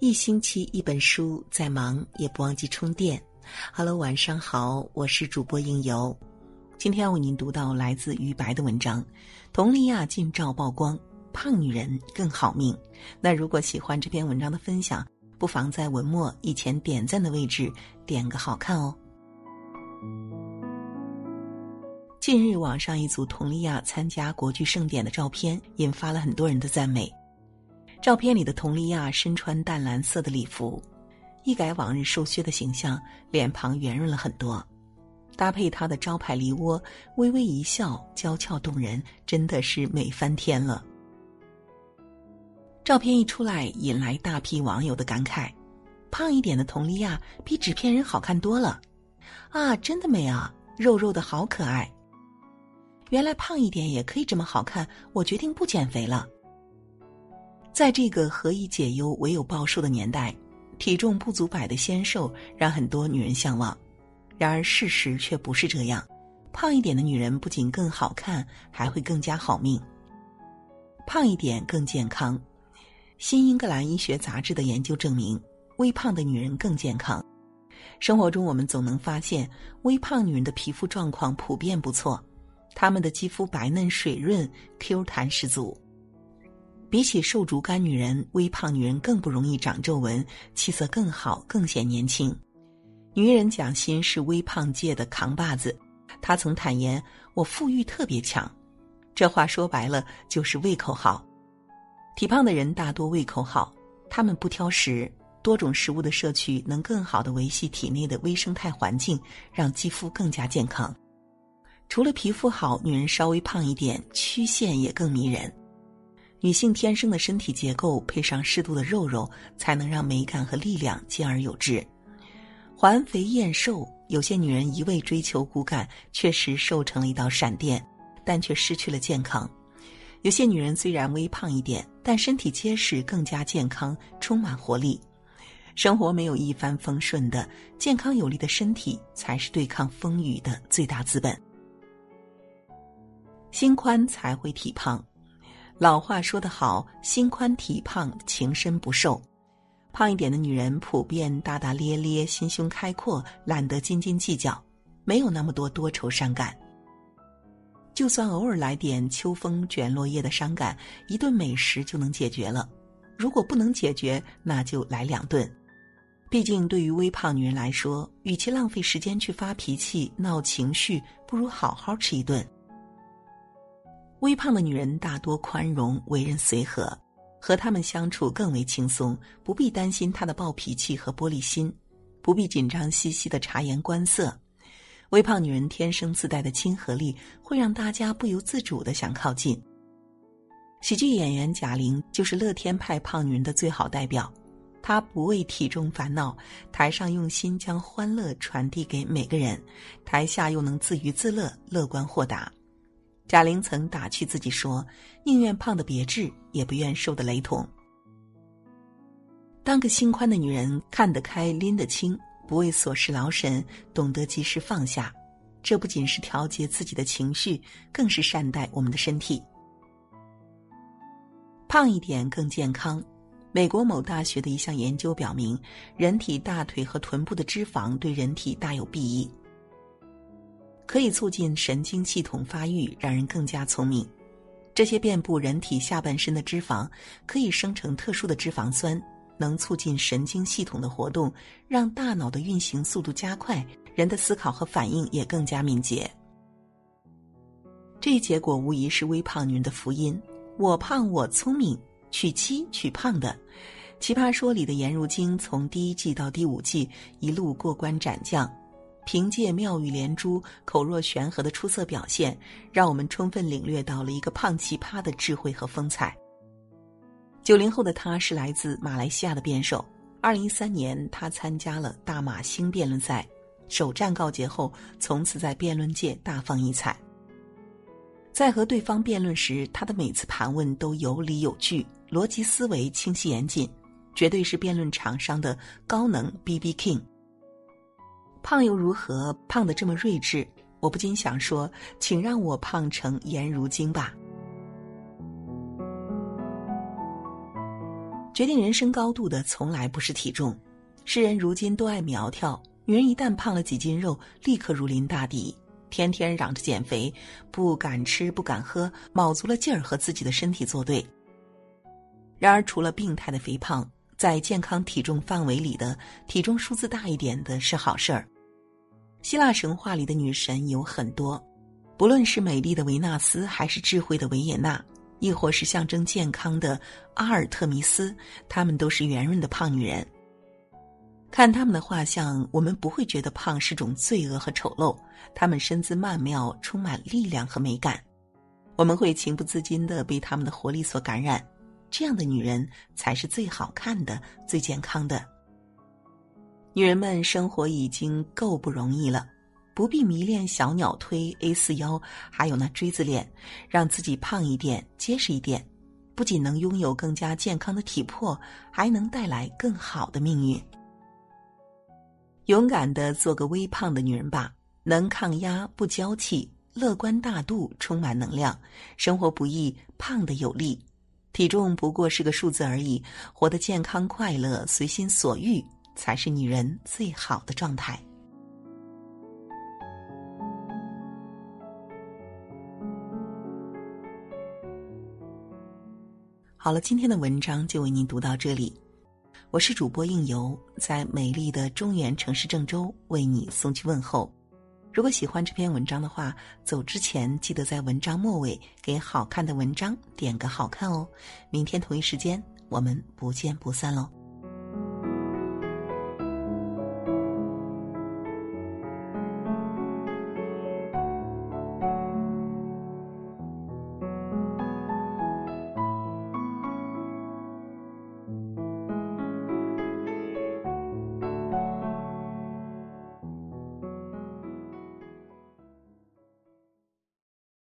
一星期一本书，再忙也不忘记充电。Hello，晚上好，我是主播应由。今天为您读到来自于白的文章，《佟丽娅近照曝光，胖女人更好命》。那如果喜欢这篇文章的分享，不妨在文末以前点赞的位置点个好看哦。近日，网上一组佟丽娅参加国剧盛典的照片，引发了很多人的赞美。照片里的佟丽娅身穿淡蓝色的礼服，一改往日瘦削的形象，脸庞圆润了很多，搭配她的招牌梨窝，微微一笑，娇俏动人，真的是美翻天了。照片一出来，引来大批网友的感慨：胖一点的佟丽娅比纸片人好看多了，啊，真的美啊，肉肉的好可爱。原来胖一点也可以这么好看，我决定不减肥了。在这个何以解忧，唯有暴瘦的年代，体重不足百的纤瘦让很多女人向往。然而事实却不是这样，胖一点的女人不仅更好看，还会更加好命。胖一点更健康。新英格兰医学杂志的研究证明，微胖的女人更健康。生活中我们总能发现，微胖女人的皮肤状况普遍不错，她们的肌肤白嫩水润，Q 弹十足。比起瘦竹竿女人，微胖女人更不容易长皱纹，气色更好，更显年轻。女人蒋欣是微胖界的扛把子，她曾坦言：“我腹欲特别强。”这话说白了就是胃口好。体胖的人大多胃口好，他们不挑食，多种食物的摄取能更好的维系体内的微生态环境，让肌肤更加健康。除了皮肤好，女人稍微胖一点，曲线也更迷人。女性天生的身体结构配上适度的肉肉，才能让美感和力量兼而有之。环肥燕瘦，有些女人一味追求骨感，确实瘦成了一道闪电，但却失去了健康。有些女人虽然微胖一点，但身体结实，更加健康，充满活力。生活没有一帆风顺的，健康有力的身体才是对抗风雨的最大资本。心宽才会体胖。老话说得好，心宽体胖，情深不寿。胖一点的女人普遍大大咧咧，心胸开阔，懒得斤斤计较，没有那么多多愁善感。就算偶尔来点秋风卷落叶的伤感，一顿美食就能解决了。如果不能解决，那就来两顿。毕竟，对于微胖女人来说，与其浪费时间去发脾气、闹情绪，不如好好吃一顿。微胖的女人大多宽容，为人随和，和她们相处更为轻松，不必担心她的暴脾气和玻璃心，不必紧张兮兮的察言观色。微胖女人天生自带的亲和力，会让大家不由自主的想靠近。喜剧演员贾玲就是乐天派胖女人的最好代表，她不为体重烦恼，台上用心将欢乐传递给每个人，台下又能自娱自乐，乐观豁达。贾玲曾打趣自己说：“宁愿胖的别致，也不愿瘦的雷同。”当个心宽的女人，看得开，拎得清，不为琐事劳神，懂得及时放下。这不仅是调节自己的情绪，更是善待我们的身体。胖一点更健康。美国某大学的一项研究表明，人体大腿和臀部的脂肪对人体大有裨益。可以促进神经系统发育，让人更加聪明。这些遍布人体下半身的脂肪可以生成特殊的脂肪酸，能促进神经系统的活动，让大脑的运行速度加快，人的思考和反应也更加敏捷。这一结果无疑是微胖女人的福音。我胖我聪明，娶妻娶胖的。奇葩说里的颜如晶从第一季到第五季一路过关斩将。凭借妙语连珠、口若悬河的出色表现，让我们充分领略到了一个胖奇葩的智慧和风采。九零后的他是来自马来西亚的辩手。二零一三年，他参加了大马星辩论赛，首战告捷后，从此在辩论界大放异彩。在和对方辩论时，他的每次盘问都有理有据，逻辑思维清晰严谨，绝对是辩论场上的高能 B B King。胖又如何？胖的这么睿智，我不禁想说，请让我胖成颜如晶吧。决定人生高度的从来不是体重。世人如今都爱苗条，女人一旦胖了几斤肉，立刻如临大敌，天天嚷着减肥，不敢吃不敢喝，卯足了劲儿和自己的身体作对。然而，除了病态的肥胖，在健康体重范围里的体重数字大一点的是好事儿。希腊神话里的女神有很多，不论是美丽的维纳斯，还是智慧的维也纳，亦或是象征健康的阿尔特弥斯，她们都是圆润的胖女人。看她们的画像，我们不会觉得胖是种罪恶和丑陋，她们身姿曼妙，充满力量和美感，我们会情不自禁的被她们的活力所感染。这样的女人才是最好看的、最健康的。女人们生活已经够不容易了，不必迷恋小鸟推、A 四腰，还有那锥子脸，让自己胖一点、结实一点，不仅能拥有更加健康的体魄，还能带来更好的命运。勇敢的做个微胖的女人吧，能抗压、不娇气、乐观大度、充满能量，生活不易，胖的有力。体重不过是个数字而已，活得健康快乐、随心所欲，才是女人最好的状态。好了，今天的文章就为您读到这里。我是主播应由，在美丽的中原城市郑州为你送去问候。如果喜欢这篇文章的话，走之前记得在文章末尾给好看的文章点个好看哦。明天同一时间，我们不见不散喽。